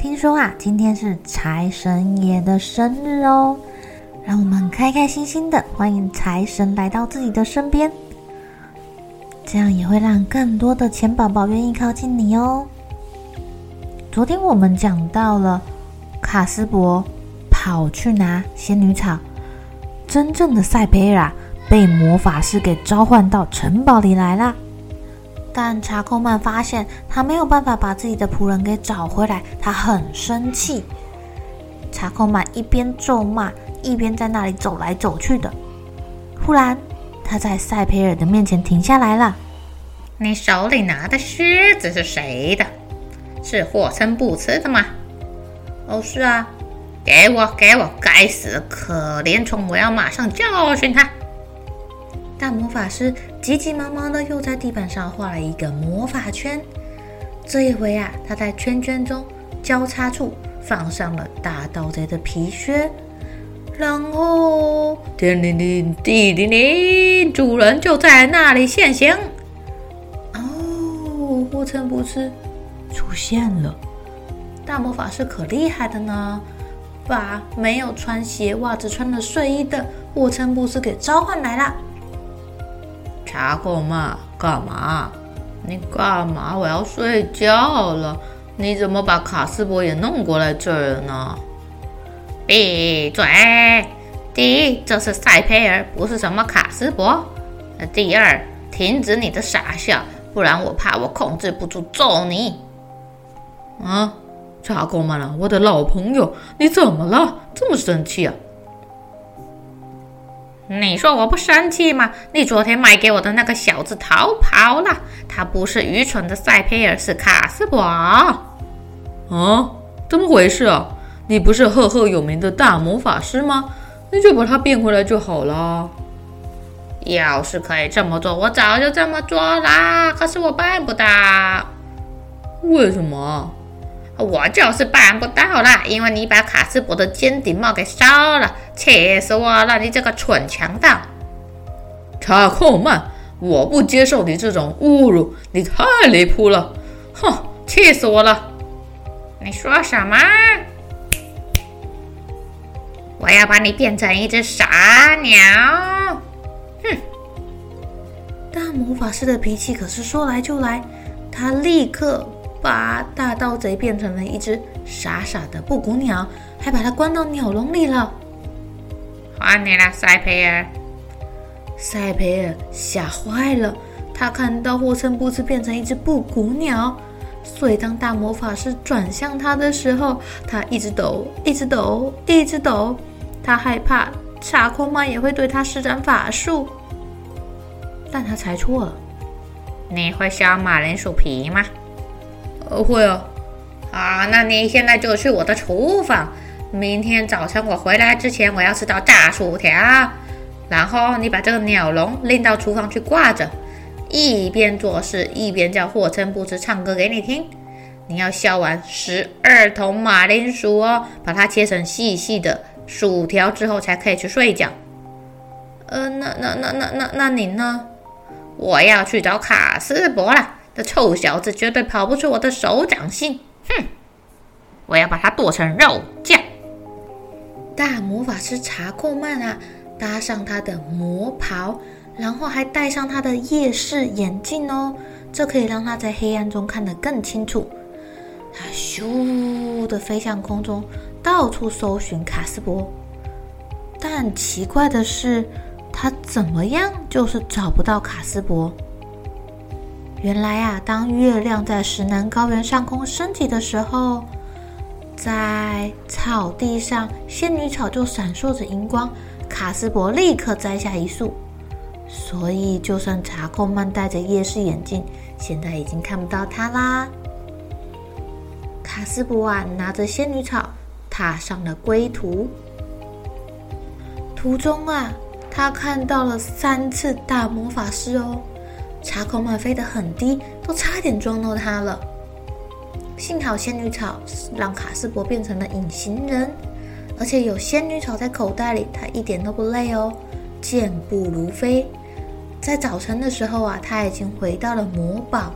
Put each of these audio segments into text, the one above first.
听说啊，今天是财神爷的生日哦，让我们开开心心的欢迎财神来到自己的身边，这样也会让更多的钱宝宝愿意靠近你哦。昨天我们讲到了卡斯伯跑去拿仙女草，真正的赛培尔被魔法师给召唤到城堡里来了。但查克曼发现他没有办法把自己的仆人给找回来，他很生气。查克曼一边咒骂，一边在那里走来走去的。忽然，他在赛培尔的面前停下来了。“你手里拿的靴子是谁的？是霍森布茨的吗？”“哦，是啊。”“给我，给我！该死可怜虫，我要马上教训他。”大魔法师急急忙忙的又在地板上画了一个魔法圈。这一回啊，他在圈圈中交叉处放上了大盗贼的皮靴，然后天灵灵地灵灵，主人就在那里现形。哦，霍森布斯出现了！大魔法师可厉害的呢，把没有穿鞋袜子、穿了睡衣的霍森布斯给召唤来了。查克曼，干嘛？你干嘛？我要睡觉了。你怎么把卡斯柏也弄过来这儿了呢？闭嘴！第一，这是赛佩尔，不是什么卡斯柏。第二，停止你的傻笑，不然我怕我控制不住揍你。啊，查克曼啊，我的老朋友，你怎么了？这么生气啊？你说我不生气吗？你昨天卖给我的那个小子逃跑了，他不是愚蠢的塞佩尔，是卡斯柏。啊，怎么回事啊？你不是赫赫有名的大魔法师吗？那就把他变回来就好了。要是可以这么做，我早就这么做啦。可是我办不到。为什么？我就是办不到啦，因为你把卡斯伯的尖顶帽给烧了，气死我了！你这个蠢强盗！查克曼，我不接受你这种侮辱，你太离谱了！哼，气死我了！你说什么？我要把你变成一只傻鸟！哼！大魔法师的脾气可是说来就来，他立刻。把大盗贼变成了一只傻傻的布谷鸟，还把它关到鸟笼里了。换你了，塞培尔。塞培尔吓坏了，他看到霍森布斯变成一只布谷鸟，所以当大魔法师转向他的时候，他一直抖，一直抖，一直抖。他害怕查库曼也会对他施展法术，但他猜错了。你会削马铃薯皮吗？呃，会啊，啊，那你现在就去我的厨房。明天早晨我回来之前，我要吃到炸薯条。然后你把这个鸟笼拎到厨房去挂着，一边做事一边叫霍琛不吃唱歌给你听。你要削完十二桶马铃薯哦，把它切成细细的薯条之后，才可以去睡觉。呃，那那那那那那你呢？我要去找卡斯伯了，这臭小子绝对跑不出我的手掌心。哼，我要把它剁成肉酱。大魔法师查克曼啊，搭上他的魔袍，然后还戴上他的夜视眼镜哦，这可以让他在黑暗中看得更清楚。他咻的飞向空中，到处搜寻卡斯伯。但奇怪的是，他怎么样就是找不到卡斯伯。原来啊，当月亮在石南高原上空升起的时候，在草地上，仙女草就闪烁着荧光。卡斯伯立刻摘下一束，所以就算查克曼戴着夜视眼镜，现在已经看不到他啦。卡斯伯啊，拿着仙女草，踏上了归途。途中啊，他看到了三次大魔法师哦。查克曼飞得很低，都差点撞到他了。幸好仙女草让卡斯伯变成了隐形人，而且有仙女草在口袋里，他一点都不累哦，健步如飞。在早晨的时候啊，他已经回到了魔堡。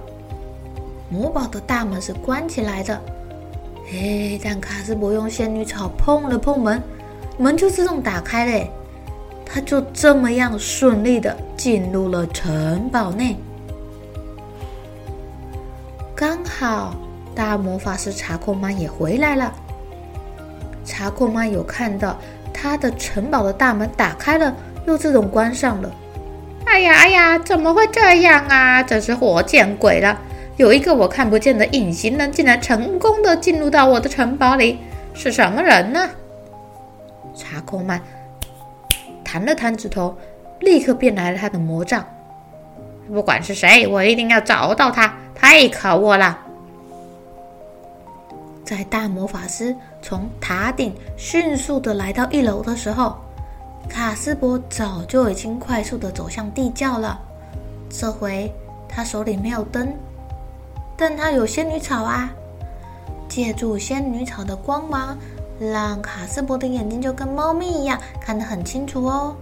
魔堡的大门是关起来的。哎，但卡斯伯用仙女草碰了碰门，门就自动打开了。他就这么样顺利的进入了城堡内。刚好大魔法师查克曼也回来了。查克曼有看到他的城堡的大门打开了，又自动关上了。哎呀哎呀，怎么会这样啊？真是活见鬼了！有一个我看不见的隐形人，竟然成功的进入到我的城堡里，是什么人呢？查克曼弹了弹指头，立刻变来了他的魔杖。不管是谁，我一定要找到他，太可恶了！在大魔法师从塔顶迅速的来到一楼的时候，卡斯伯早就已经快速的走向地窖了。这回他手里没有灯。但他有仙女草啊！借助仙女草的光芒，让卡斯伯的眼睛就跟猫咪一样，看得很清楚哦。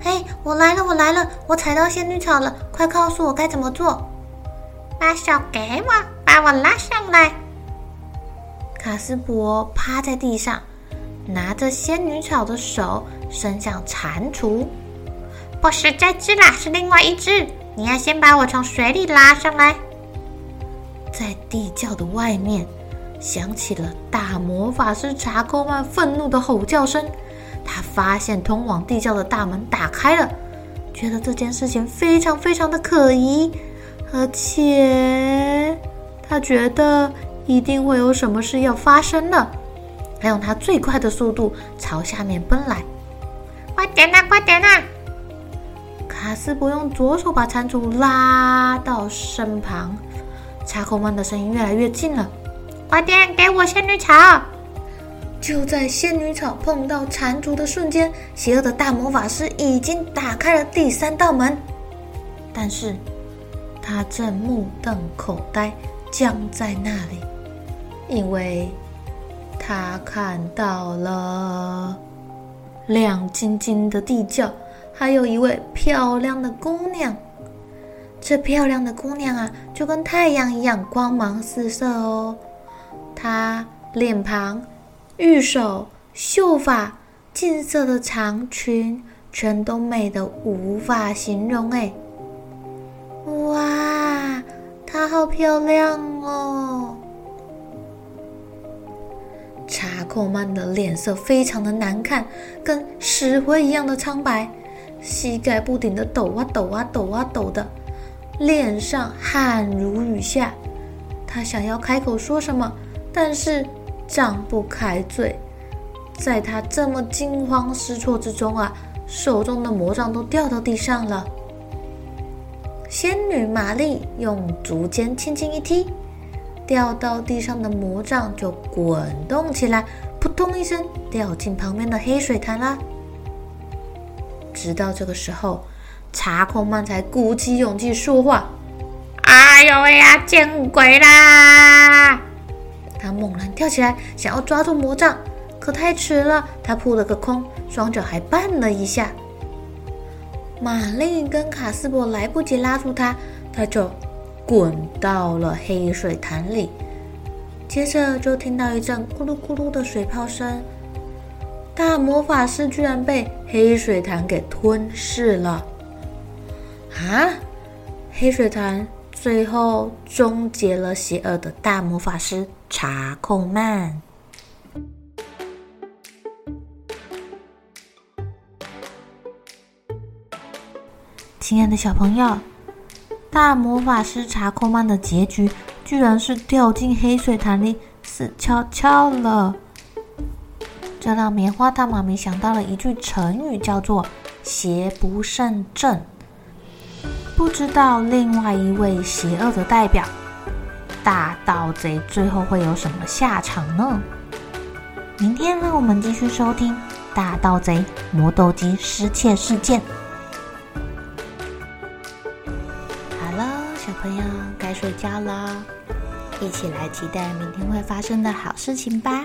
嘿，我来了，我来了！我踩到仙女草了，快告诉我该怎么做！把手给我，把我拉上来。卡斯伯趴在地上，拿着仙女草的手伸向蟾蜍。不是这只啦，是另外一只。你要先把我从水里拉上来。在地窖的外面，响起了大魔法师查克曼愤怒的吼叫声。他发现通往地窖的大门打开了，觉得这件事情非常非常的可疑，而且他觉得一定会有什么事要发生了。他用他最快的速度朝下面奔来。快点呐，快点呐！卡斯伯用左手把蟾蜍拉到身旁。查克曼的声音越来越近了，快点给我仙女草！就在仙女草碰到蟾蜍的瞬间，邪恶的大魔法师已经打开了第三道门，但是他正目瞪口呆，僵在那里，因为他看到了亮晶晶的地窖，还有一位漂亮的姑娘。这漂亮的姑娘啊，就跟太阳一样光芒四射哦。她脸庞、玉手、秀发、金色的长裙，全都美得无法形容哎！哇，她好漂亮哦！查克曼的脸色非常的难看，跟石灰一样的苍白，膝盖不停的抖啊抖啊抖啊抖的。脸上汗如雨下，他想要开口说什么，但是张不开嘴。在他这么惊慌失措之中啊，手中的魔杖都掉到地上了。仙女玛丽用竹尖轻轻一踢，掉到地上的魔杖就滚动起来，扑通一声掉进旁边的黑水潭啦。直到这个时候。查克曼才鼓起勇气说话：“哎呦喂呀，见鬼啦！”跳起来，想要抓住魔杖，可太迟了，他扑了个空，双脚还绊了一下。玛丽跟卡斯伯来不及拉住他，他就滚到了黑水潭里。接着就听到一阵咕噜咕噜的水泡声，大魔法师居然被黑水潭给吞噬了！啊！黑水潭最后终结了邪恶的大魔法师查克曼。亲爱的小朋友，大魔法师查克曼的结局居然是掉进黑水潭里死翘翘了。这让棉花糖妈咪想到了一句成语，叫做“邪不胜正”。不知道另外一位邪恶的代表大盗贼最后会有什么下场呢？明天让我们继续收听《大盗贼魔豆机失窃事件》。好了小朋友该睡觉了，一起来期待明天会发生的好事情吧。